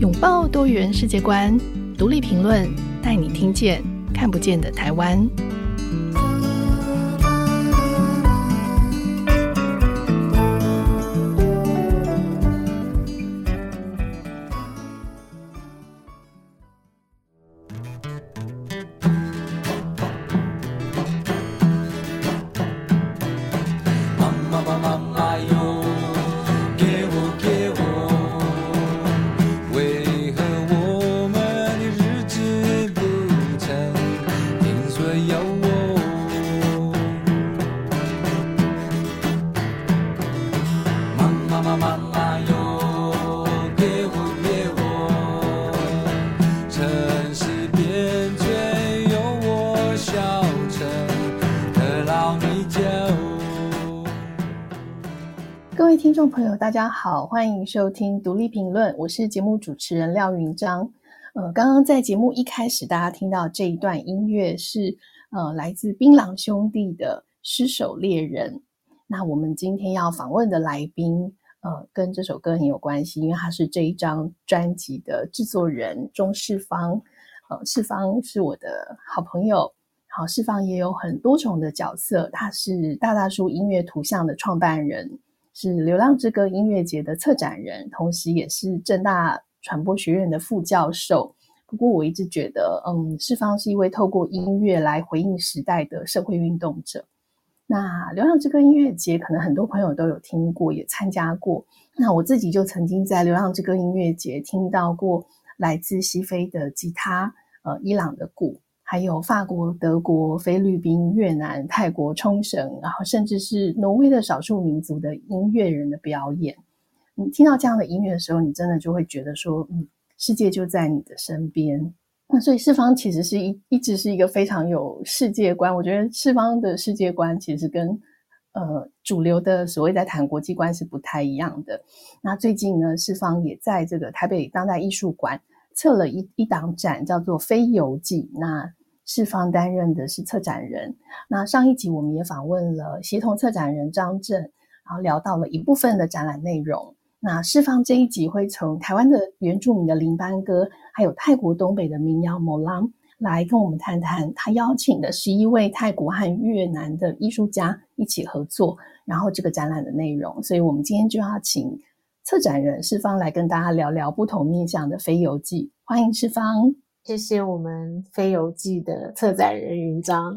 拥抱多元世界观，独立评论，带你听见看不见的台湾。朋友，大家好，欢迎收听独立评论，我是节目主持人廖云章。呃，刚刚在节目一开始，大家听到这一段音乐是呃来自槟榔兄弟的《失手猎人》。那我们今天要访问的来宾，呃，跟这首歌很有关系，因为他是这一张专辑的制作人钟世芳。呃，世芳是我的好朋友，好，世芳也有很多重的角色，他是大大叔音乐图像的创办人。是《流浪之歌》音乐节的策展人，同时也是正大传播学院的副教授。不过，我一直觉得，嗯，世芳是一位透过音乐来回应时代的社会运动者。那《流浪之歌》音乐节，可能很多朋友都有听过，也参加过。那我自己就曾经在《流浪之歌》音乐节听到过来自西非的吉他，呃，伊朗的鼓。还有法国、德国、菲律宾、越南、泰国、冲绳，然后甚至是挪威的少数民族的音乐人的表演。你听到这样的音乐的时候，你真的就会觉得说，嗯，世界就在你的身边。那所以四方其实是一一直是一个非常有世界观。我觉得四方的世界观其实跟呃主流的所谓在谈国际观是不太一样的。那最近呢，四方也在这个台北当代艺术馆策了一一档展，叫做《非游记》。那世芳担任的是策展人。那上一集我们也访问了协同策展人张震，然后聊到了一部分的展览内容。那世芳这一集会从台湾的原住民的林班歌，还有泰国东北的民谣莫郎来跟我们谈谈。他邀请的十一位泰国和越南的艺术家一起合作，然后这个展览的内容。所以我们今天就要请策展人世芳来跟大家聊聊不同面向的非游记。欢迎世芳。谢谢我们非游记的策展人云章，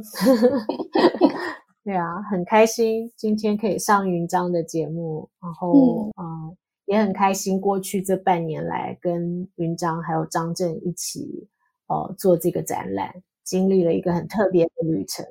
对啊，很开心今天可以上云章的节目，然后嗯、呃，也很开心过去这半年来跟云章还有张震一起呃做这个展览，经历了一个很特别的旅程。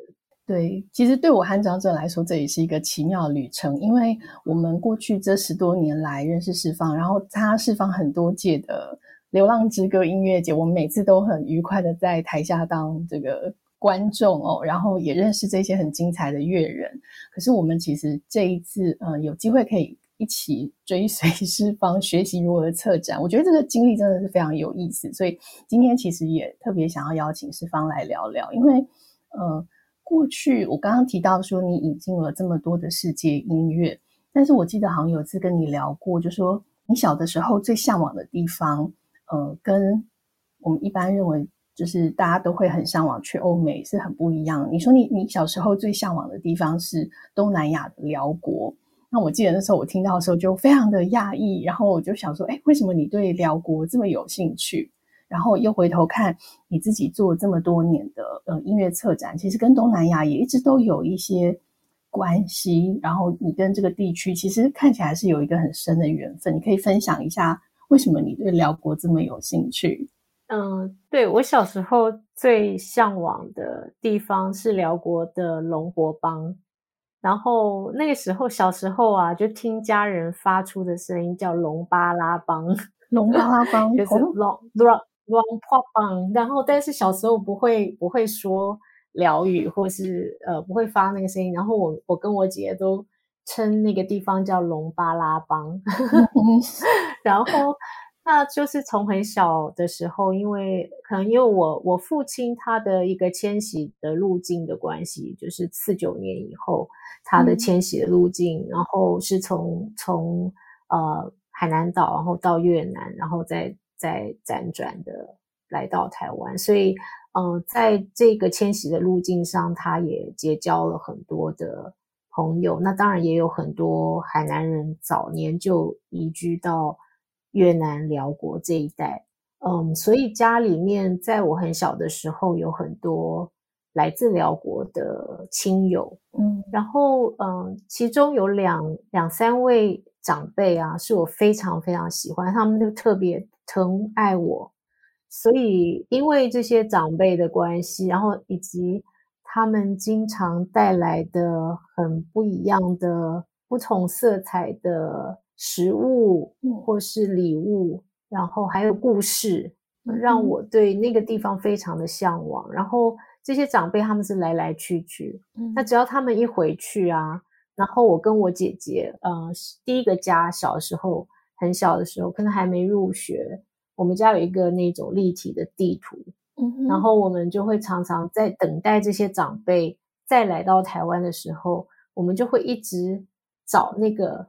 对，其实对我和张震来说，这也是一个奇妙的旅程，因为我们过去这十多年来认识释放，然后他释放很多届的。流浪之歌音乐节，我们每次都很愉快的在台下当这个观众哦，然后也认识这些很精彩的乐人。可是我们其实这一次，呃，有机会可以一起追随世芳学习如何策展，我觉得这个经历真的是非常有意思。所以今天其实也特别想要邀请世芳来聊聊，因为呃，过去我刚刚提到说你引进了这么多的世界音乐，但是我记得好像有次跟你聊过，就说你小的时候最向往的地方。呃，跟我们一般认为就是大家都会很向往去欧美是很不一样。你说你你小时候最向往的地方是东南亚的辽国，那我记得那时候我听到的时候就非常的讶异，然后我就想说，哎，为什么你对辽国这么有兴趣？然后又回头看你自己做这么多年的呃音乐策展，其实跟东南亚也一直都有一些关系。然后你跟这个地区其实看起来是有一个很深的缘分，你可以分享一下。为什么你对辽国这么有兴趣？嗯，对，我小时候最向往的地方是辽国的龙国邦，然后那个时候小时候啊，就听家人发出的声音叫龙巴拉邦，龙巴拉邦？就是龙龙龙破邦，然后但是小时候不会不会说辽语，或是呃不会发那个声音，然后我我跟我姐姐都。称那个地方叫龙巴拉邦，然后那就是从很小的时候，因为可能因为我我父亲他的一个迁徙的路径的关系，就是四九年以后他的迁徙的路径，嗯、然后是从从呃海南岛，然后到越南，然后再再辗转的来到台湾，所以嗯、呃，在这个迁徙的路径上，他也结交了很多的朋友。那当然也有很多海南人早年就移居到越南、辽国这一带。嗯，所以家里面在我很小的时候有很多来自辽国的亲友，嗯，然后嗯，其中有两两三位长辈啊，是我非常非常喜欢，他们就特别疼爱我，所以因为这些长辈的关系，然后以及他们经常带来的很不一样的不同色彩的食物或是礼物。然后还有故事，让我对那个地方非常的向往。嗯、然后这些长辈他们是来来去去，嗯、那只要他们一回去啊，然后我跟我姐姐，呃，第一个家小时候很小的时候，可能还没入学，我们家有一个那种立体的地图，嗯、然后我们就会常常在等待这些长辈再来到台湾的时候，我们就会一直找那个。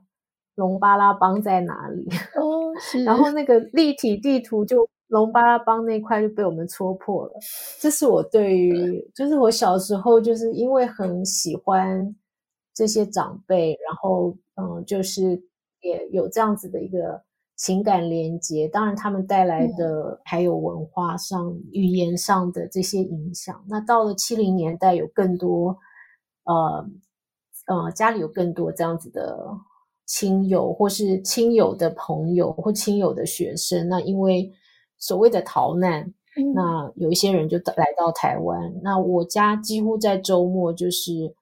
龙巴拉邦在哪里？哦，是。然后那个立体地图就龙巴拉邦那块就被我们戳破了。这是我对于，就是我小时候就是因为很喜欢这些长辈，然后嗯，就是也有这样子的一个情感连接。当然，他们带来的还有文化上、语言上的这些影响。那到了七零年代，有更多呃呃，家里有更多这样子的。亲友或是亲友的朋友或亲友的学生，那因为所谓的逃难，嗯、那有一些人就来到台湾。那我家几乎在周末就是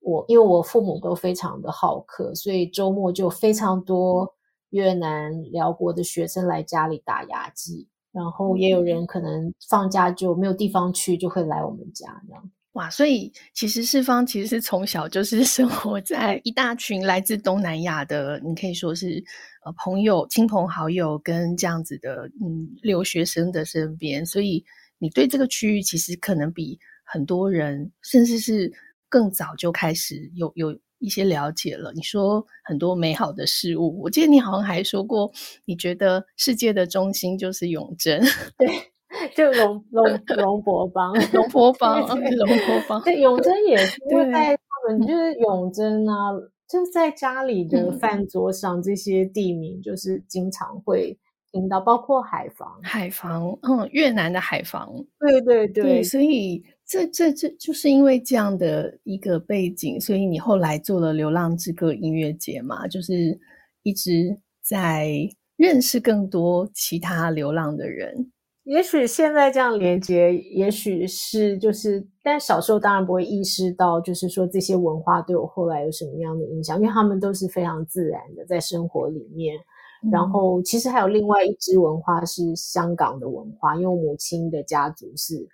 我，因为我父母都非常的好客，所以周末就非常多越南、辽国的学生来家里打牙祭，然后也有人可能放假就没有地方去，就会来我们家这样。哇，所以其实世方其实是从小就是生活在一大群来自东南亚的，你可以说是呃朋友、亲朋好友跟这样子的嗯留学生的身边，所以你对这个区域其实可能比很多人，甚至是更早就开始有有一些了解了。你说很多美好的事物，我记得你好像还说过，你觉得世界的中心就是永贞，对。就龙龙龙伯邦，龙伯邦，龙伯邦。对，永贞也是 因为在他们就是永贞啊，就是在家里的饭桌上，这些地名就是经常会听到，包括海防，海防，嗯，越南的海防。对对对，对，所以这这这就是因为这样的一个背景，所以你后来做了流浪之歌音乐节嘛，就是一直在认识更多其他流浪的人。也许现在这样连接，也许是就是，但小时候当然不会意识到，就是说这些文化对我后来有什么样的影响，因为他们都是非常自然的在生活里面。嗯、然后其实还有另外一支文化是香港的文化，因为我母亲的家族是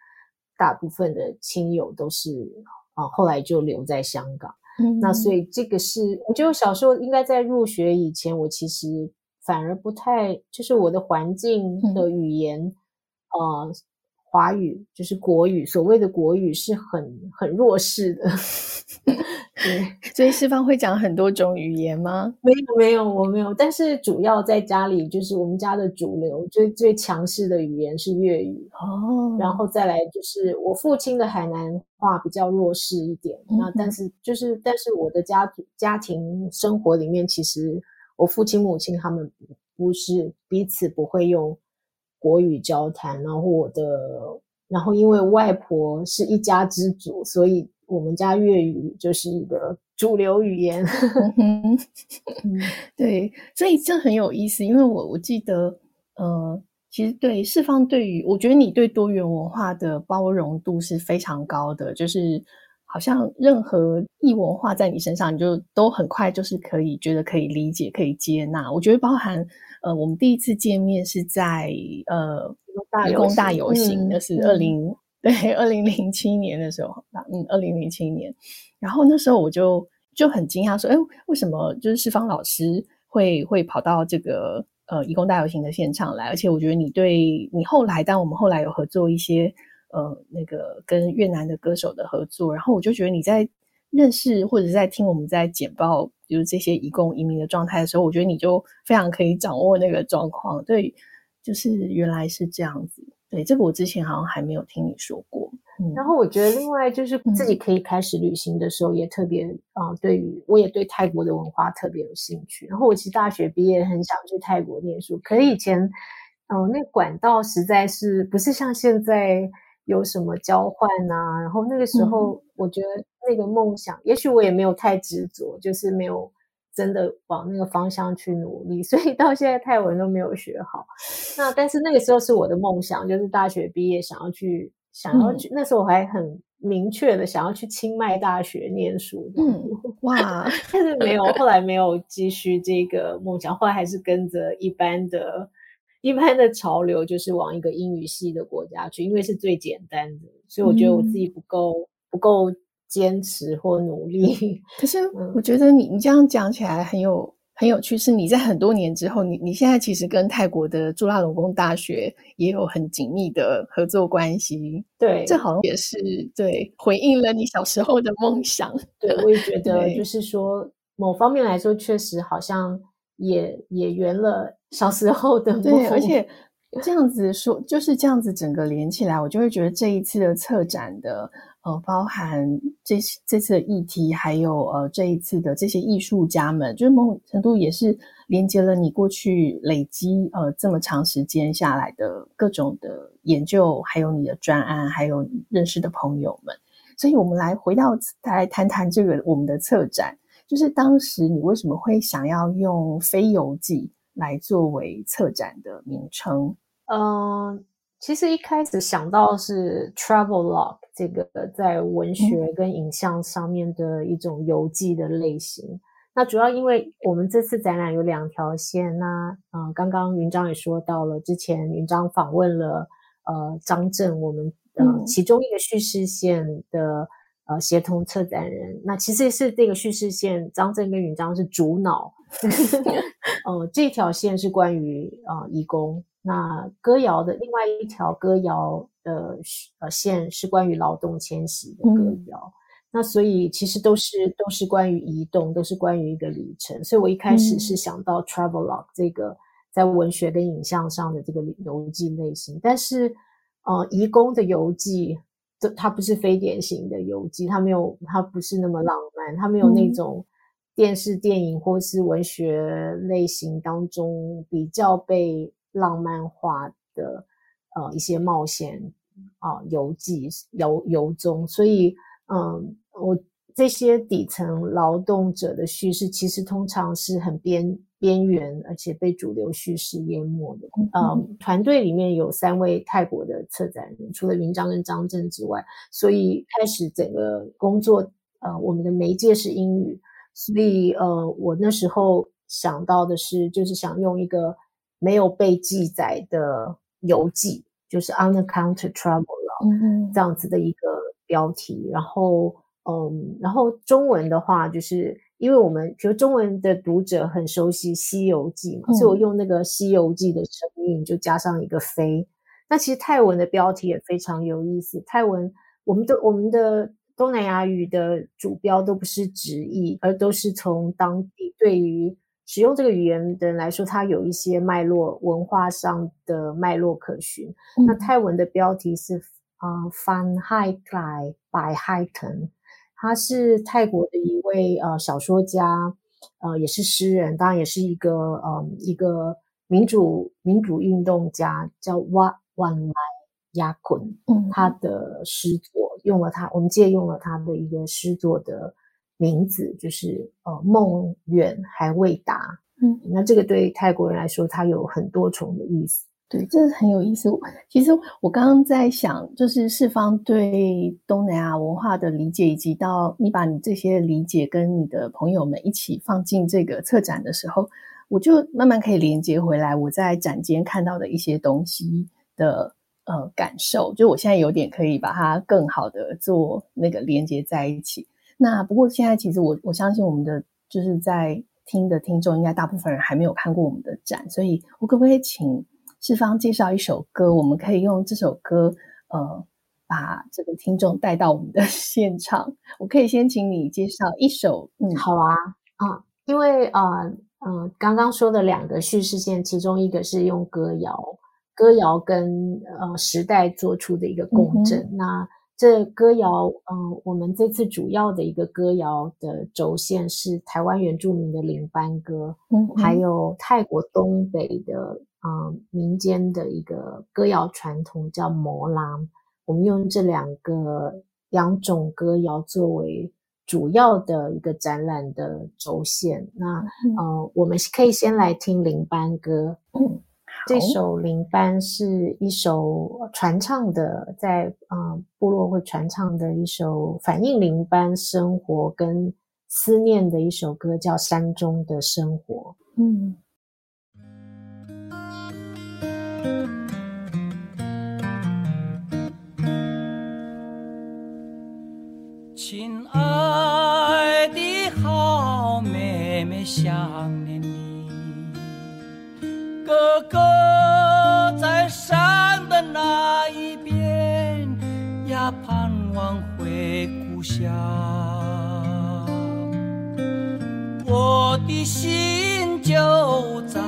大部分的亲友都是啊，后来就留在香港。嗯，那所以这个是，我觉得我小时候应该在入学以前，我其实反而不太，就是我的环境的语言。嗯呃，华语就是国语，所谓的国语是很很弱势的。对，所以世芳会讲很多种语言吗？没有，没有，我没有。但是主要在家里，就是我们家的主流最最强势的语言是粤语哦。然后再来就是我父亲的海南话比较弱势一点。嗯、那但是就是，但是我的家家庭生活里面，其实我父亲母亲他们不是彼此不会用。国语交谈，然后我的，然后因为外婆是一家之主，所以我们家粤语就是一个主流语言。对，所以这很有意思，因为我我记得，呃，其实对四方对于，我觉得你对多元文化的包容度是非常高的，就是好像任何异文化在你身上，你就都很快就是可以觉得可以理解、可以接纳。我觉得包含。呃，我们第一次见面是在呃大工大游行，那、嗯、是二零、嗯、对二零零七年的时候，嗯，二零零七年。然后那时候我就就很惊讶，说，哎，为什么就是世芳老师会会跑到这个呃义工大游行的现场来？而且我觉得你对你后来，但我们后来有合作一些呃那个跟越南的歌手的合作，然后我就觉得你在认识或者是在听我们在简报。就是这些移工移民的状态的时候，我觉得你就非常可以掌握那个状况。对，就是原来是这样子。对，这个我之前好像还没有听你说过。嗯，然后我觉得另外就是自己可以开始旅行的时候，也特别啊、嗯呃，对于我也对泰国的文化特别有兴趣。然后我其实大学毕业很想去泰国念书，可是以前嗯、呃，那管道实在是不是像现在有什么交换啊？然后那个时候我觉得那个梦想，嗯、也许我也没有太执着，就是没有。真的往那个方向去努力，所以到现在泰文都没有学好。那但是那个时候是我的梦想，就是大学毕业想要去，想要去。嗯、那时候我还很明确的想要去清迈大学念书。嗯，哇！但是没有，后来没有继续这个梦想，后来还是跟着一般的、一般的潮流，就是往一个英语系的国家去，因为是最简单的。所以我觉得我自己不够，嗯、不够。坚持或努力，可是我觉得你你这样讲起来很有很有趣，是你在很多年之后，你你现在其实跟泰国的朱拉隆功大学也有很紧密的合作关系。对，这好像也是对回应了你小时候的梦想。对，我也觉 得，就是说某方面来说，确实好像也也圆了小时候的梦。对，而且这样子说，就是这样子整个连起来，我就会觉得这一次的策展的。呃，包含这这次的议题，还有呃这一次的这些艺术家们，就是某种程度也是连接了你过去累积呃这么长时间下来的各种的研究，还有你的专案，还有你认识的朋友们。所以，我们来回到来谈谈这个我们的策展，就是当时你为什么会想要用非游记来作为策展的名称？嗯、呃，其实一开始想到是 travel log。这个在文学跟影像上面的一种游记的类型，嗯、那主要因为我们这次展览有两条线，那嗯、呃，刚刚云章也说到了，之前云章访问了呃张震，我们呃其中一个叙事线的呃协同策展人，那其实是这个叙事线，张震跟云章是主脑，呃这条线是关于啊、呃、移工。那歌谣的另外一条歌谣的呃线是关于劳动迁徙的歌谣，嗯、那所以其实都是都是关于移动，都是关于一个旅程。所以我一开始是想到 travelogue 这个在文学跟影像上的这个游记类型，但是呃，移工的游记，这它不是非典型的游记，它没有，它不是那么浪漫，它没有那种电视、电影或是文学类型当中比较被。浪漫化的呃一些冒险啊游记游游踪，所以嗯，我这些底层劳动者的叙事，其实通常是很边边缘，而且被主流叙事淹没的。嗯，团队里面有三位泰国的策展人，除了云章跟张震之外，所以开始整个工作呃，我们的媒介是英语，所以呃，我那时候想到的是，就是想用一个。没有被记载的游记，就是 unaccounted travel 嗯、这样子的一个标题。然后，嗯，然后中文的话，就是因为我们觉得中文的读者很熟悉《西游记》嘛，嗯、所以我用那个《西游记》的成语就加上一个“飞”。那其实泰文的标题也非常有意思。泰文，我们的我们的东南亚语的主标都不是直译，而都是从当地对于。使用这个语言的人来说，它有一些脉络，文化上的脉络可循。嗯、那泰文的标题是啊 Hai Klai Pai Hai Ton，他是泰国的一位呃小说家，呃也是诗人，当然也是一个呃一个民主民主运动家，叫 Wat Wan Lai Yakun。嗯，他的诗作用了他，我们借用了他的一个诗作的。名字就是呃，梦远还未达。嗯，那这个对泰国人来说，它有很多重的意思。对，这是很有意思。其实我刚刚在想，就是四方对东南亚文化的理解，以及到你把你这些理解跟你的朋友们一起放进这个策展的时候，我就慢慢可以连接回来我在展间看到的一些东西的呃感受。就我现在有点可以把它更好的做那个连接在一起。那不过现在其实我我相信我们的就是在听的听众应该大部分人还没有看过我们的展，所以我可不可以请世芳介绍一首歌？我们可以用这首歌呃把这个听众带到我们的 现场。我可以先请你介绍一首，嗯，好啊，啊，因为啊嗯、呃呃、刚刚说的两个叙事线，其中一个是用歌谣歌谣跟呃时代做出的一个共振。嗯、那这歌谣，嗯、呃，我们这次主要的一个歌谣的轴线是台湾原住民的林班歌，嗯，还有泰国东北的嗯、呃、民间的一个歌谣传统叫摩拉。我们用这两个两种歌谣作为主要的一个展览的轴线。那呃，我们可以先来听林班歌。嗯，这首林班是一首传唱的，在呃部落会传唱的一首反映林班生活跟思念的一首歌，叫《山中的生活》。嗯。亲爱的好妹妹，想念你。哥哥在山的那一边，呀，盼望回故乡。我的心就在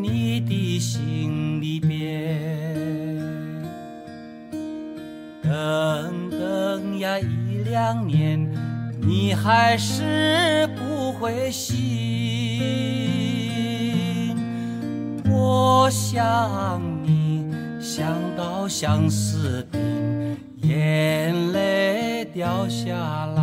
你的心里边，等等呀。一两年，你还是不回心。我想你，想到相思病，眼泪掉下来。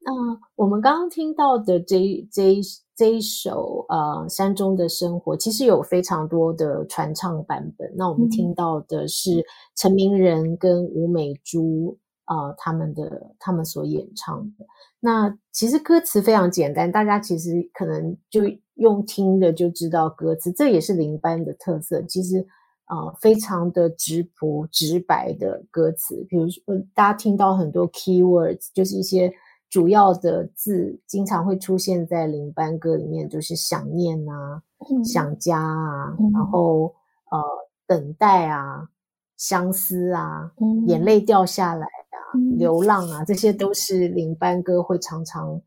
那我们刚刚听到的这这一。这一首呃《山中的生活》其实有非常多的传唱版本。那我们听到的是陈明仁跟吴美珠啊、呃、他们的他们所演唱的。那其实歌词非常简单，大家其实可能就用听的就知道歌词。这也是林班的特色，其实啊、呃、非常的直朴直白的歌词。比如说大家听到很多 key words，就是一些。主要的字经常会出现在领班歌里面，就是想念啊、嗯、想家啊，嗯、然后呃等待啊、相思啊、嗯、眼泪掉下来啊、嗯、流浪啊，这些都是领班歌会常常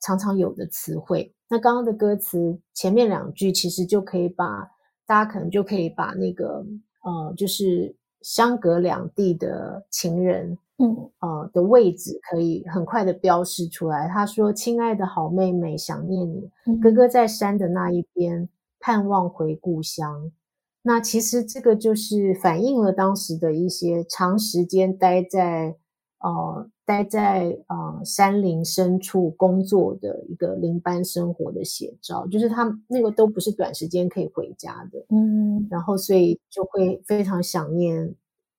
常常有的词汇。那刚刚的歌词前面两句其实就可以把大家可能就可以把那个呃，就是相隔两地的情人。嗯，呃的位置可以很快的标示出来。他说：“亲爱的好妹妹，想念你，嗯、哥哥在山的那一边，盼望回故乡。”那其实这个就是反映了当时的一些长时间待在呃待在呃山林深处工作的一个领班生活的写照，就是他那个都不是短时间可以回家的。嗯，然后所以就会非常想念。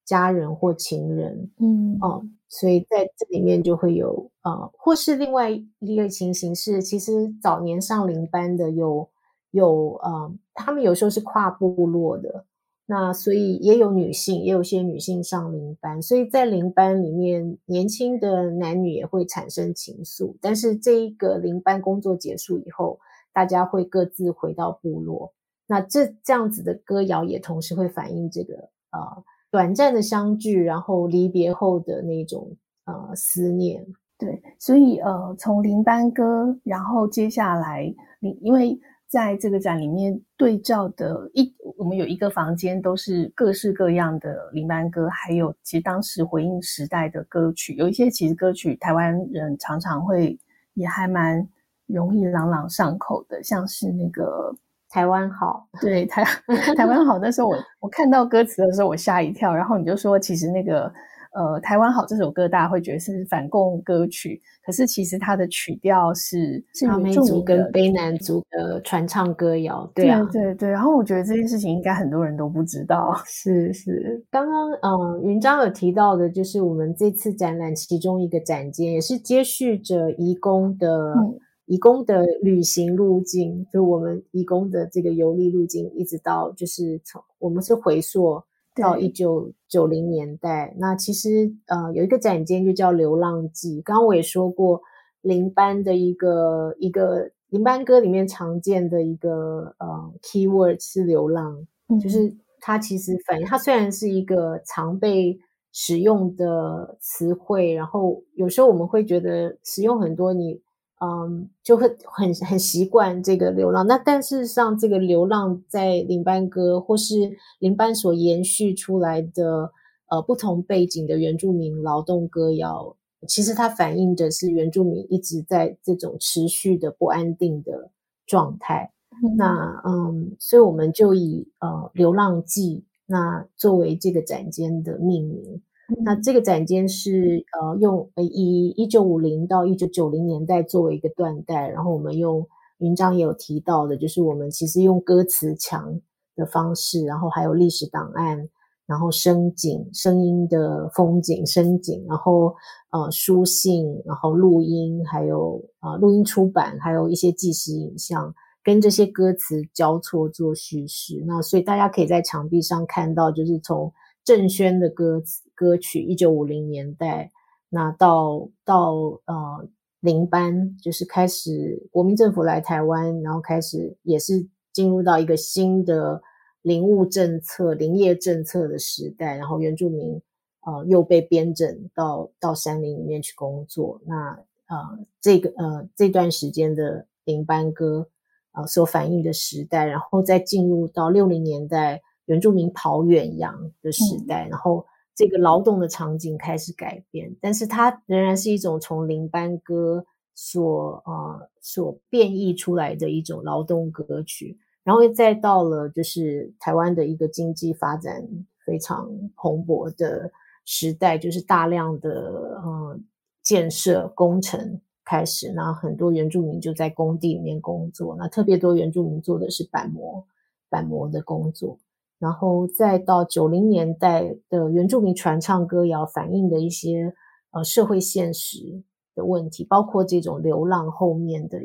家人或情人，嗯哦，所以在这里面就会有呃，或是另外一个情形是，其实早年上领班的有有呃，他们有时候是跨部落的，那所以也有女性，也有些女性上领班，所以在领班里面，年轻的男女也会产生情愫。但是这一个领班工作结束以后，大家会各自回到部落，那这这样子的歌谣也同时会反映这个呃。短暂的相聚，然后离别后的那种呃思念，对，所以呃从领班歌，然后接下来你因为在这个展里面对照的一，我们有一个房间都是各式各样的林班歌，还有其实当时回应时代的歌曲，有一些其实歌曲台湾人常常会也还蛮容易朗朗上口的，像是那个。台湾好，对台 台湾好。那时候我我看到歌词的时候，我吓一跳。然后你就说，其实那个呃，台湾好这首歌，大家会觉得是反共歌曲，可是其实它的曲调是是阿美族跟卑南族的传唱歌谣。对啊，对对对。然后我觉得这件事情应该很多人都不知道。是是，刚刚嗯，云章有提到的，就是我们这次展览其中一个展间，也是接续着移工的。嗯移工的旅行路径，就我们移工的这个游历路径，一直到就是从我们是回溯到一九九零年代。那其实呃有一个展间就叫《流浪记》，刚刚我也说过，林班的一个一个林班歌里面常见的一个呃 keyword 是流浪，嗯、就是它其实反映它虽然是一个常被使用的词汇，然后有时候我们会觉得使用很多你。嗯，就会很很习惯这个流浪。那但事实上，这个流浪在领班歌或是领班所延续出来的呃不同背景的原住民劳动歌谣，其实它反映的是原住民一直在这种持续的不安定的状态。嗯那嗯，所以我们就以呃《流浪记》那作为这个展间的命名。那这个展间是呃用以一九五零到一九九零年代作为一个断代，然后我们用云章也有提到的，就是我们其实用歌词墙的方式，然后还有历史档案，然后声景、声音的风景、声景，然后呃书信，然后录音，还有啊、呃、录音出版，还有一些纪实影像，跟这些歌词交错做叙事。那所以大家可以在墙壁上看到，就是从郑轩的歌词。歌曲一九五零年代，那到到呃林班就是开始国民政府来台湾，然后开始也是进入到一个新的林务政策、林业政策的时代，然后原住民呃又被编整到到山林里面去工作。那呃这个呃这段时间的林班歌呃所反映的时代，然后再进入到六零年代原住民跑远洋的时代，嗯、然后。这个劳动的场景开始改变，但是它仍然是一种从林班歌所呃所变异出来的一种劳动歌曲，然后再到了就是台湾的一个经济发展非常蓬勃的时代，就是大量的呃建设工程开始，那很多原住民就在工地里面工作，那特别多原住民做的是板模板模的工作。然后再到九零年代的原住民传唱歌谣，反映的一些呃社会现实的问题，包括这种流浪后面的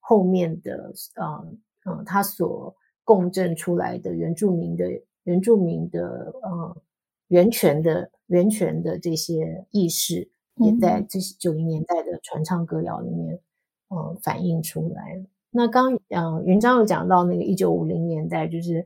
后面的呃呃，他所共振出来的原住民的原住民的呃源泉的源泉的这些意识，也在这些九零年代的传唱歌谣里面呃反映出来。那刚呃云章有讲到那个一九五零年代，就是。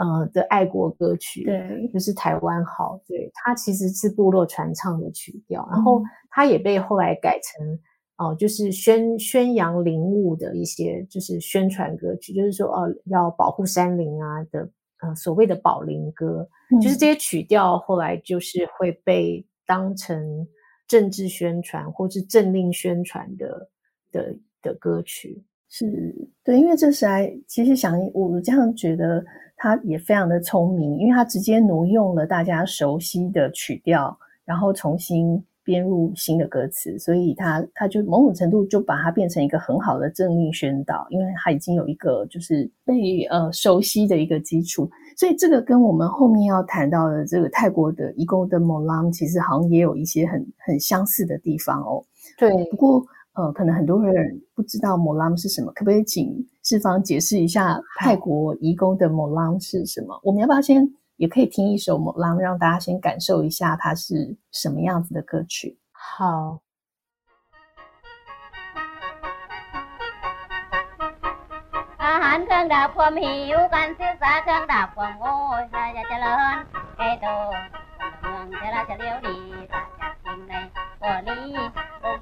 呃的爱国歌曲，对，就是台湾好，对，它其实是部落传唱的曲调，然后它也被后来改成哦、呃，就是宣宣扬林务的一些，就是宣传歌曲，就是说哦、呃，要保护山林啊的，呃，所谓的保林歌，嗯、就是这些曲调后来就是会被当成政治宣传或是政令宣传的的的歌曲，是对，因为这是来其实想我这样觉得。他也非常的聪明，因为他直接挪用了大家熟悉的曲调，然后重新编入新的歌词，所以他他就某种程度就把它变成一个很好的政令宣导，因为他已经有一个就是被呃熟悉的一个基础，所以这个跟我们后面要谈到的这个泰国的移工的 Molam 其实好像也有一些很很相似的地方哦。对，不过。呃，可能很多人不知道 Molam 是什么，可不可以请世芳解释一下泰国移工的 Molam 是什么？我们要不要先也可以听一首 Molam，让大家先感受一下它是什么样子的歌曲？好。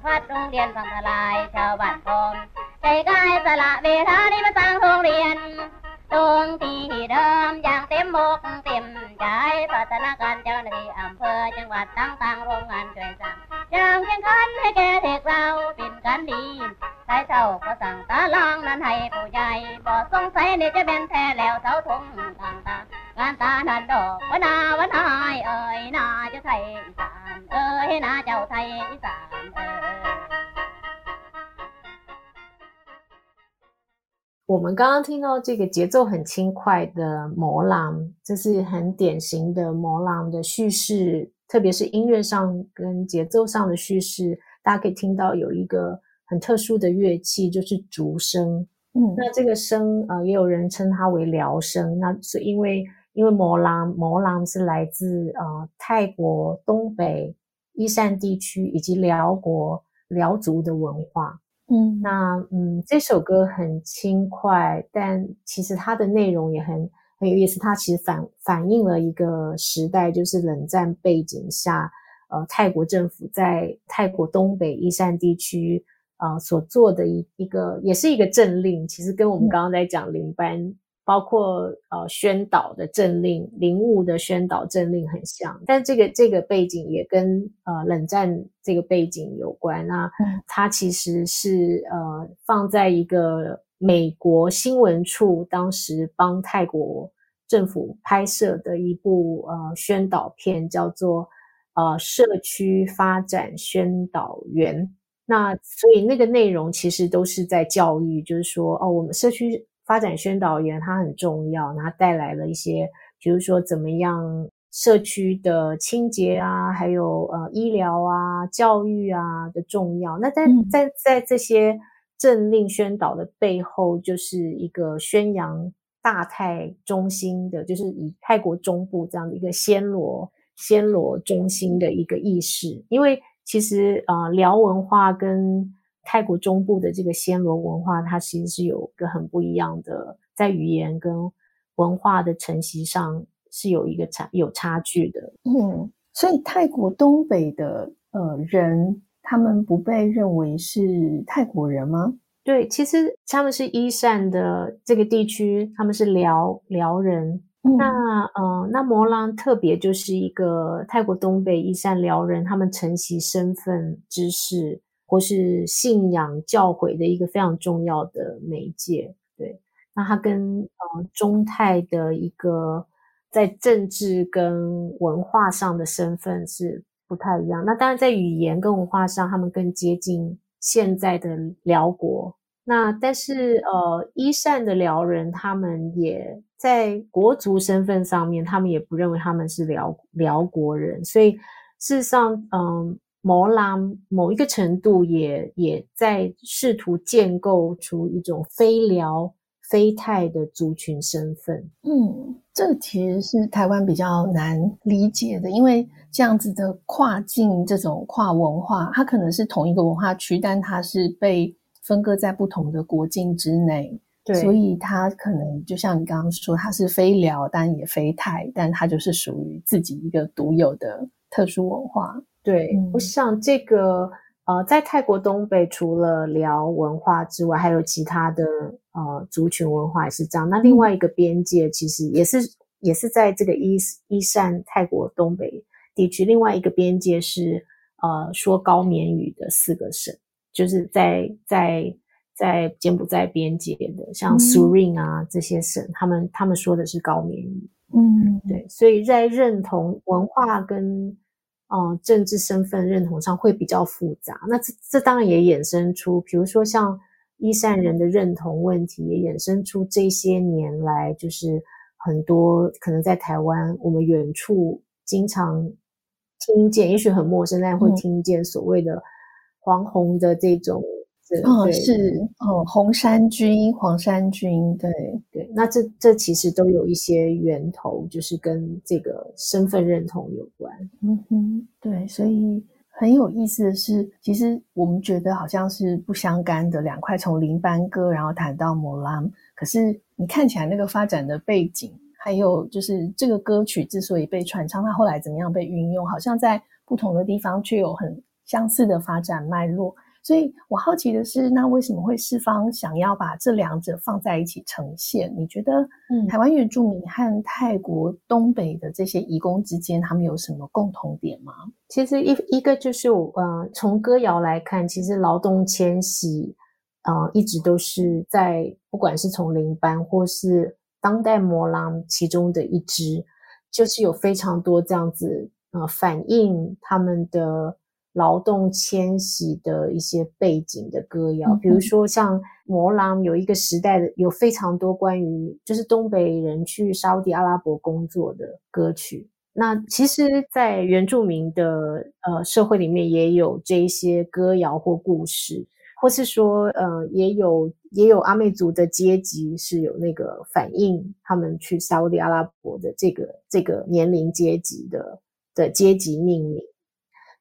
พัดโรงเรียนพังทลายชาวบ้านทองใจกายสละเวลานี้มาสร้างโรงเรียนตรงที่เดิมอย่างเต็มอกเต็มใจพัฒนาการเจ้าหน้าที่อำเภอจังหวัดต่างๆโรงงานช่วยสร้างอย่างแข่งขันให้แก่เด็กเราเป็นกันดีใช้เท่าก็สั่งตาลางนั้นให้ผู้ใหญ่บอกสงสัยนี่จะเป็นแท้แล้วเสาธงต่างๆ 我们刚刚听到这个节奏很轻快的摩朗，这是很典型的摩朗的叙事，特别是音乐上跟节奏上的叙事。大家可以听到有一个很特殊的乐器，就是竹声。嗯，那这个声呃，也有人称它为辽声，那是因为。因为摩朗，摩朗是来自呃泰国东北伊善地区以及寮国寮族的文化。嗯，那嗯，这首歌很轻快，但其实它的内容也很很有意思。它其实反反映了一个时代，就是冷战背景下，呃，泰国政府在泰国东北伊善地区，啊、呃、所做的一一个，也是一个政令，其实跟我们刚刚在讲领班，嗯、包括呃宣导的政令、灵物的宣导政令很像，但这个这个背景也跟呃冷战这个背景有关。那它其实是呃放在一个美国新闻处当时帮泰国政府拍摄的一部呃宣导片，叫做呃社区发展宣导员。那所以那个内容其实都是在教育，就是说哦，我们社区发展宣导员他很重要，他带来了一些，比如说怎么样社区的清洁啊，还有呃医疗啊、教育啊的重要。那在在在这些政令宣导的背后，就是一个宣扬大泰中心的，就是以泰国中部这样的一个暹罗暹罗中心的一个意识，因为。其实啊，寮、呃、文化跟泰国中部的这个暹罗文化，它其实是有个很不一样的，在语言跟文化的承袭上是有一个差有差距的。嗯，所以泰国东北的呃人，他们不被认为是泰国人吗？对，其实他们是伊善的这个地区，他们是寮寮人。嗯、那呃，那摩浪特别就是一个泰国东北伊善寮人，他们承袭身份、知识或是信仰教诲的一个非常重要的媒介。对，那他跟呃中泰的一个在政治跟文化上的身份是不太一样。那当然在语言跟文化上，他们更接近现在的辽国。那但是呃，一善的辽人他们也。在国族身份上面，他们也不认为他们是辽辽国人，所以事实上，嗯，摩浪某一个程度也也在试图建构出一种非辽非泰的族群身份。嗯，这其实是台湾比较难理解的，因为这样子的跨境这种跨文化，它可能是同一个文化区，但它是被分割在不同的国境之内。对所以它可能就像你刚刚说，它是非辽，但也非泰，但它就是属于自己一个独有的特殊文化。对，嗯、我想这个呃，在泰国东北除了聊文化之外，还有其他的呃族群文化也是这样。那另外一个边界其实也是、嗯、也是在这个伊伊善泰国东北地区，另外一个边界是呃说高棉语的四个省，就是在在。在柬埔寨边界的，像苏林啊这些省，他们他们说的是高棉语，嗯，对，所以在认同文化跟呃政治身份认同上会比较复杂。那这这当然也衍生出，比如说像伊善人的认同问题，也衍生出这些年来就是很多可能在台湾我们远处经常听见，也许很陌生，但会听见所谓的黄红的这种。哦，是哦，红衫军、黄衫军，对对，那这这其实都有一些源头，就是跟这个身份认同有关。嗯哼，对，所以很有意思的是，其实我们觉得好像是不相干的两块，从林班歌然后谈到摩拉，可是你看起来那个发展的背景，还有就是这个歌曲之所以被传唱，它后来怎么样被运用，好像在不同的地方却有很相似的发展脉络。所以我好奇的是，那为什么会四方想要把这两者放在一起呈现？你觉得，嗯，台湾原住民和泰国东北的这些移工之间，他们有什么共同点吗？其实一一个就是，呃，从歌谣来看，其实劳动迁徙，呃，一直都是在，不管是从林班或是当代摩浪其中的一支，就是有非常多这样子，呃，反映他们的。劳动迁徙的一些背景的歌谣，比如说像摩浪有一个时代的，有非常多关于就是东北人去沙乌地阿拉伯工作的歌曲。那其实，在原住民的呃社会里面，也有这一些歌谣或故事，或是说呃也有也有阿美族的阶级是有那个反映他们去沙乌地阿拉伯的这个这个年龄阶级的的阶级命名。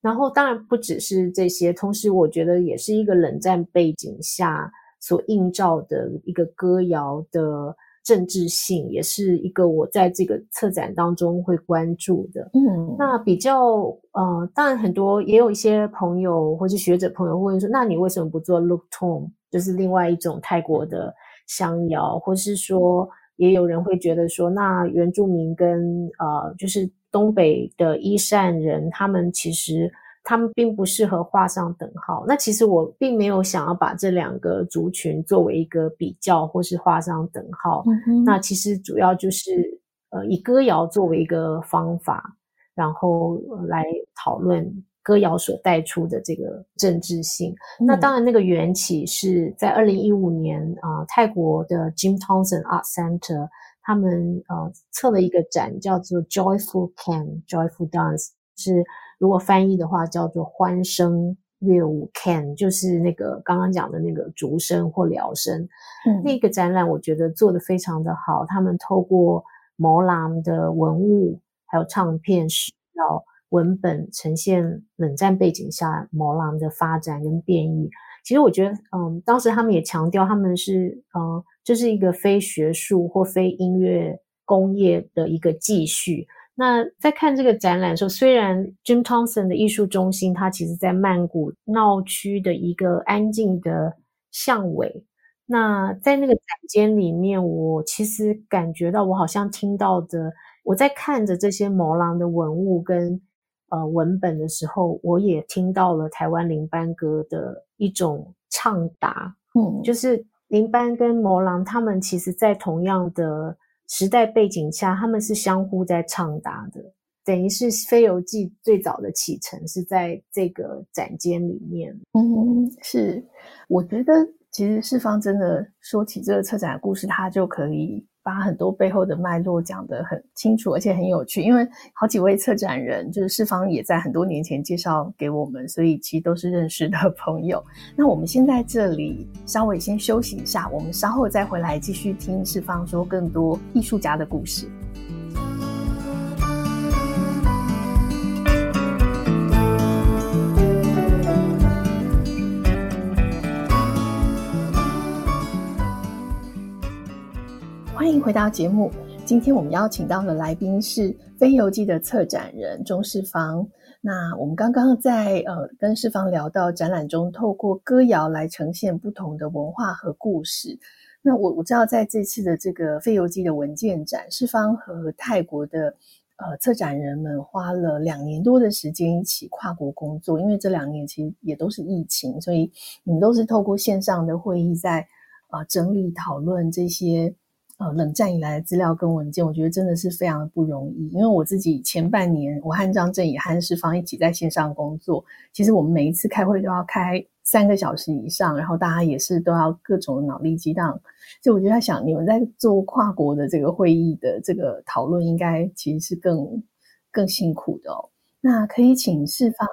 然后，当然不只是这些，同时我觉得也是一个冷战背景下所映照的一个歌谣的政治性，也是一个我在这个策展当中会关注的。嗯，那比较呃，当然很多也有一些朋友或是学者朋友会问说，那你为什么不做 Look Thung，就是另外一种泰国的乡谣，或是说也有人会觉得说，那原住民跟呃，就是东北的伊善人，他们其实。他们并不适合画上等号。那其实我并没有想要把这两个族群作为一个比较，或是画上等号。嗯哼。那其实主要就是呃，以歌谣作为一个方法，然后来讨论歌谣所带出的这个政治性。嗯。那当然，那个缘起是在二零一五年啊，呃，泰国的 Jim Thompson Art Center 他们呃策了一个展，叫做 Joyful Can Joyful Dance 是。如果翻译的话，叫做欢声乐舞 Can，就是那个刚刚讲的那个竹声或寮声。嗯，那个展览我觉得做的非常的好。他们透过 Mawlam 的文物还有唱片史料文本，呈现冷战背景下毛狼的发展跟变异。其实我觉得，嗯，当时他们也强调他们是，嗯，这、是一个非学术或非音乐工业的一个继续。那在看这个展览的时候，虽然 Jim Thompson 的艺术中心，它其实在曼谷闹区的一个安静的巷尾。那在那个展间里面，我其实感觉到，我好像听到的，我在看着这些毛狼的文物跟呃文本的时候，我也听到了台湾林班歌的一种唱答。嗯，就是林班跟摩狼，他们其实在同样的。时代背景下，他们是相互在唱答的，等于是《飞游记》最早的启程是在这个展间里面。嗯，是，我觉得其实世芳真的说起这个策展的故事，他就可以。把很多背后的脉络讲得很清楚，而且很有趣。因为好几位策展人，就是世芳也在很多年前介绍给我们，所以其实都是认识的朋友。那我们先在这里稍微先休息一下，我们稍后再回来继续听世芳说更多艺术家的故事。欢迎回到节目。今天我们邀请到的来宾是《飞游记》的策展人钟世芳。那我们刚刚在呃跟世芳聊到展览中，透过歌谣来呈现不同的文化和故事。那我我知道在这次的这个《飞游记》的文件展，世芳和泰国的呃策展人们花了两年多的时间一起跨国工作，因为这两年其实也都是疫情，所以你们都是透过线上的会议在啊、整理讨论这些。呃，冷战以来的资料跟文件，我觉得真的是非常的不容易。因为我自己前半年，我和张正也和世芳一起在线上工作，其实我们每一次开会都要开三个小时以上，然后大家也是都要各种脑力激荡。所以我就在想，你们在做跨国的这个会议的这个讨论，应该其实是更更辛苦的哦。那可以请世芳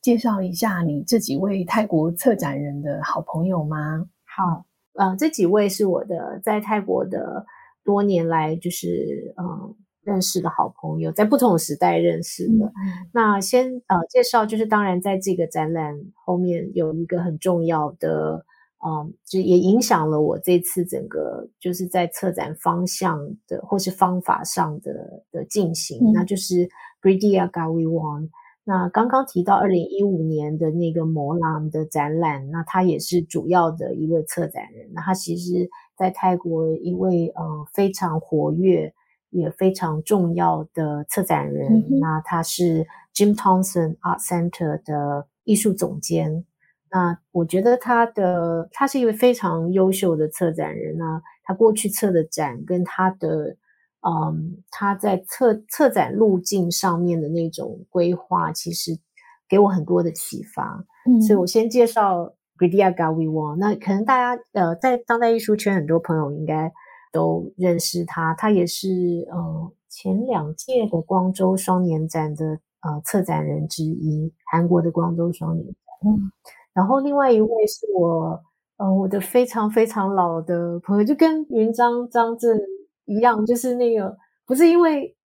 介绍一下你这几位泰国策展人的好朋友吗？好。呃，这几位是我的在泰国的多年来就是嗯、呃、认识的好朋友，在不同的时代认识的。嗯、那先呃介绍，就是当然在这个展览后面有一个很重要的，嗯、呃，就也影响了我这次整个就是在策展方向的或是方法上的的进行，嗯、那就是 Bridia Gawiwon 那刚刚提到二零一五年的那个摩兰的展览，那他也是主要的一位策展人。那他其实，在泰国一位呃非常活跃也非常重要的策展人。嗯、那他是 Jim Thompson Art Center 的艺术总监。那我觉得他的他是一位非常优秀的策展人啊。他过去策的展跟他的。嗯，他在策策展路径上面的那种规划，其实给我很多的启发。嗯，所以我先介绍 Gridia Gawiwon。那可能大家呃，在当代艺术圈，很多朋友应该都认识他。他也是呃前两届的光州双年展的呃策展人之一，韩国的光州双年展。嗯，然后另外一位是我呃我的非常非常老的朋友，就跟云章张正。一样，就是那个不是因为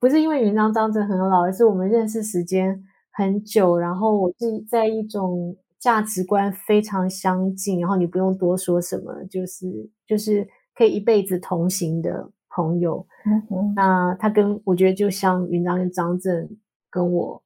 不是因为云章张正很老，而是我们认识时间很久，然后我是在一种价值观非常相近，然后你不用多说什么，就是就是可以一辈子同行的朋友。那他跟我觉得就像云章跟张正跟我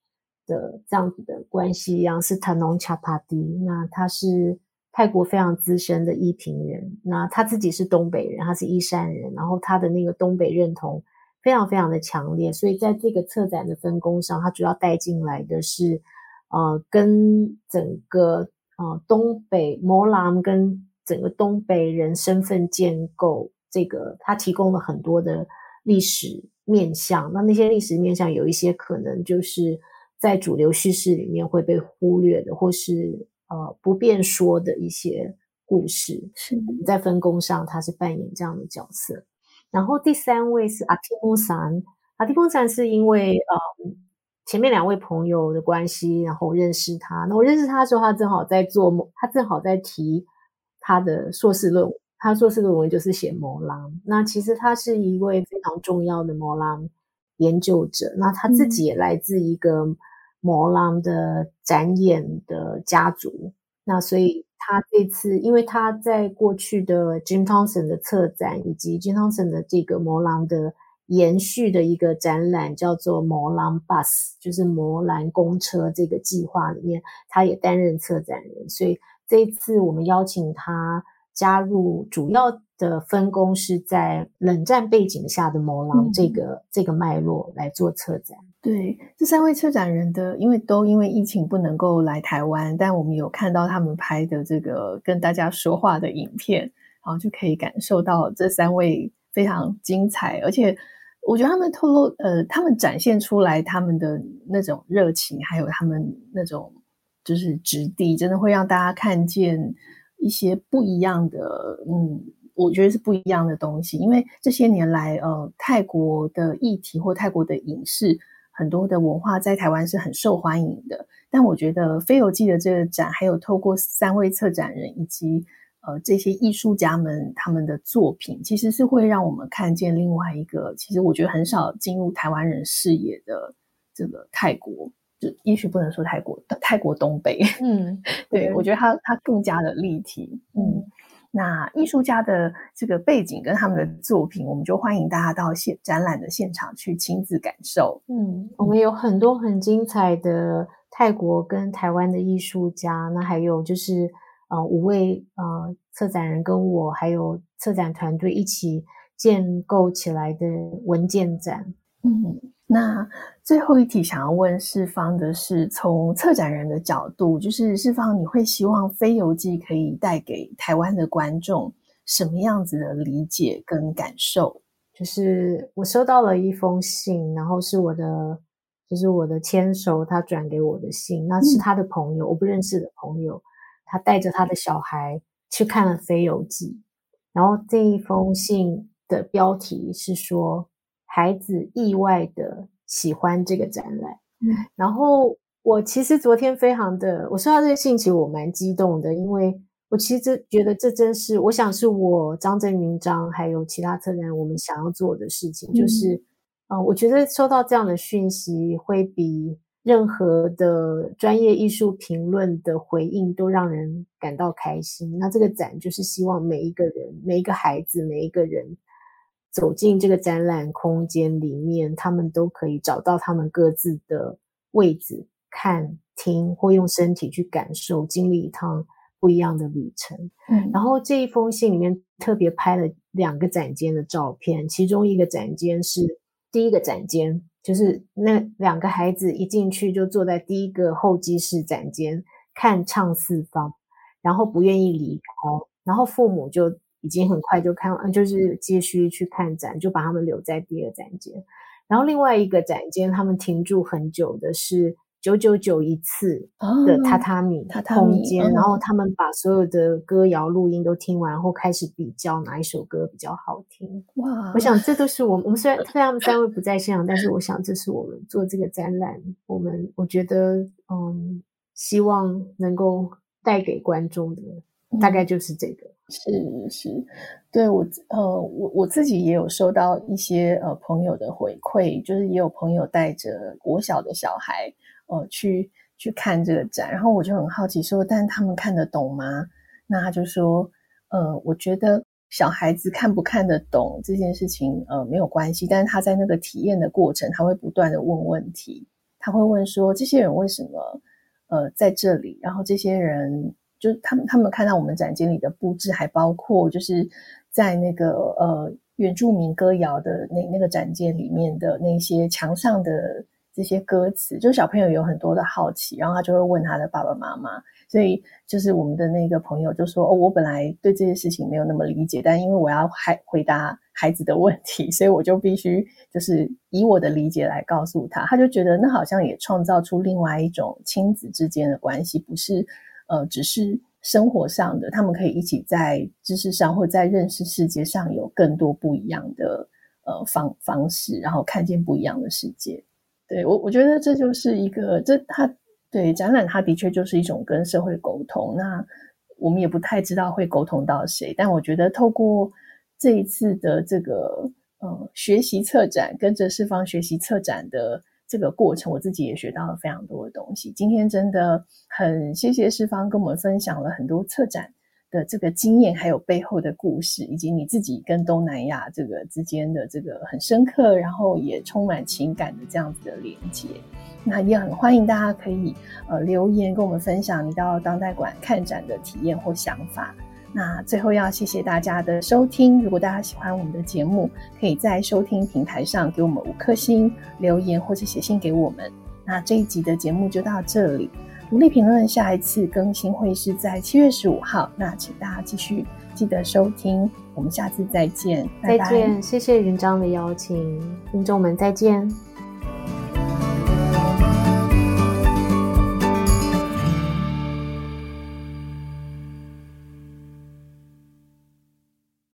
的这样子的关系一样，是 Tanong Chapati。那他是泰国非常资深的伊平人，那他自己是东北人，他是伊山人，然后他的那个东北认同非常非常的强烈，所以在这个策展的分工上，他主要带进来的是，呃，跟整个呃东北摩兰跟整个东北人身份建构，这个他提供了很多的历史面向。那那些历史面向有一些可能就是在主流叙事里面会被忽略的，或是呃不便说的一些故事。是在分工上，他是扮演这样的角色。然后第三位是阿提木山，阿提木山是因为呃前面两位朋友的关系，然后认识他。那我认识他的时候，他正好在做，他正好在提。他的硕士论文，他硕士论文就是写摩拉。那其实他是一位非常重要的摩拉研究者。那他自己也来自一个摩兰的展演的家族。那所以他这次，因为他在过去的 Jim Thompson 的策展，以及 Jim Thompson 的这个摩兰的延续的一个展览，叫做摩兰 Bus，就是摩兰公车这个计划里面，他也担任策展人，所以。这一次我们邀请他加入，主要的分工是在冷战背景下的摩狼这个、嗯、这个脉络来做策展。对，这三位策展人的，因为都因为疫情不能够来台湾，但我们有看到他们拍的这个跟大家说话的影片，然后就可以感受到这三位非常精彩，而且我觉得他们透露，呃，他们展现出来他们的那种热情，还有他们那种。就是质地，真的会让大家看见一些不一样的，嗯，我觉得是不一样的东西。因为这些年来，呃，泰国的议题或泰国的影视，很多的文化在台湾是很受欢迎的。但我觉得《非游记》的这个展，还有透过三位策展人以及呃这些艺术家们他们的作品，其实是会让我们看见另外一个，其实我觉得很少进入台湾人视野的这个泰国。就也许不能说泰国，泰国东北，嗯，对，我觉得它它更加的立体，嗯，那艺术家的这个背景跟他们的作品，我们就欢迎大家到现展览的现场去亲自感受，嗯，我们有很多很精彩的泰国跟台湾的艺术家，那还有就是呃五位呃策展人跟我还有策展团队一起建构起来的文件展，嗯。那最后一题想要问世芳的是，从策展人的角度，就是世芳，你会希望《非游记》可以带给台湾的观众什么样子的理解跟感受？就是我收到了一封信，然后是我的，就是我的牵手他转给我的信，那是他的朋友，嗯、我不认识的朋友，他带着他的小孩去看了《非游记》，然后这一封信的标题是说。孩子意外的喜欢这个展览，嗯，然后我其实昨天非常的，我收到这个信，其实我蛮激动的，因为我其实觉得这真是，我想是我张正云章还有其他策展人我们想要做的事情，就是，嗯，我觉得收到这样的讯息，会比任何的专业艺术评论的回应都让人感到开心。那这个展就是希望每一个人、每一个孩子、每一个人。走进这个展览空间里面，他们都可以找到他们各自的位置，看、听或用身体去感受，经历一趟不一样的旅程。嗯，然后这一封信里面特别拍了两个展间的照片，其中一个展间是第一个展间，就是那两个孩子一进去就坐在第一个候机室展间，看唱四方，然后不愿意离开，然后父母就。已经很快就看完，就是继续去看展，就把他们留在第二展间。然后另外一个展间，他们停住很久的是九九九一次的榻榻米空间。然后他们把所有的歌谣录音都听完，然后开始比较哪一首歌比较好听。哇！我想这都是我们，我们虽然他们三位不在现场，但是我想这是我们做这个展览，我们我觉得嗯，希望能够带给观众的。大概就是这个，是是，对我呃，我我自己也有收到一些呃朋友的回馈，就是也有朋友带着国小的小孩呃去去看这个展，然后我就很好奇说，但他们看得懂吗？那他就说，呃，我觉得小孩子看不看得懂这件事情，呃，没有关系。但是他在那个体验的过程，他会不断的问问题，他会问说：这些人为什么呃在这里？然后这些人就他们他们看到我们展间里的布置，还包括就是在那个呃原住民歌谣的那那个展间里面的那些墙上的这些歌词，就小朋友有很多的好奇，然后他就会问他的爸爸妈妈。所以就是我们的那个朋友就说：“哦，我本来对这些事情没有那么理解，但因为我要还回答孩子的问题，所以我就必须就是以我的理解来告诉他。他就觉得那好像也创造出另外一种亲子之间的关系，不是呃只是生活上的，他们可以一起在知识上或在认识世界上有更多不一样的呃方方式，然后看见不一样的世界。对，我我觉得这就是一个这他。”对，展览，它的确就是一种跟社会沟通。那我们也不太知道会沟通到谁，但我觉得透过这一次的这个呃学习策展，跟着世芳学习策展的这个过程，我自己也学到了非常多的东西。今天真的很谢谢世芳跟我们分享了很多策展的这个经验，还有背后的故事，以及你自己跟东南亚这个之间的这个很深刻，然后也充满情感的这样子的连接。那也很欢迎大家可以呃留言跟我们分享你到当代馆看展的体验或想法。那最后要谢谢大家的收听，如果大家喜欢我们的节目，可以在收听平台上给我们五颗星留言或者写信给我们。那这一集的节目就到这里。独立评论下一次更新会是在七月十五号，那请大家继续记得收听，我们下次再见，再见，拜拜。谢谢云章的邀请，听众们再见。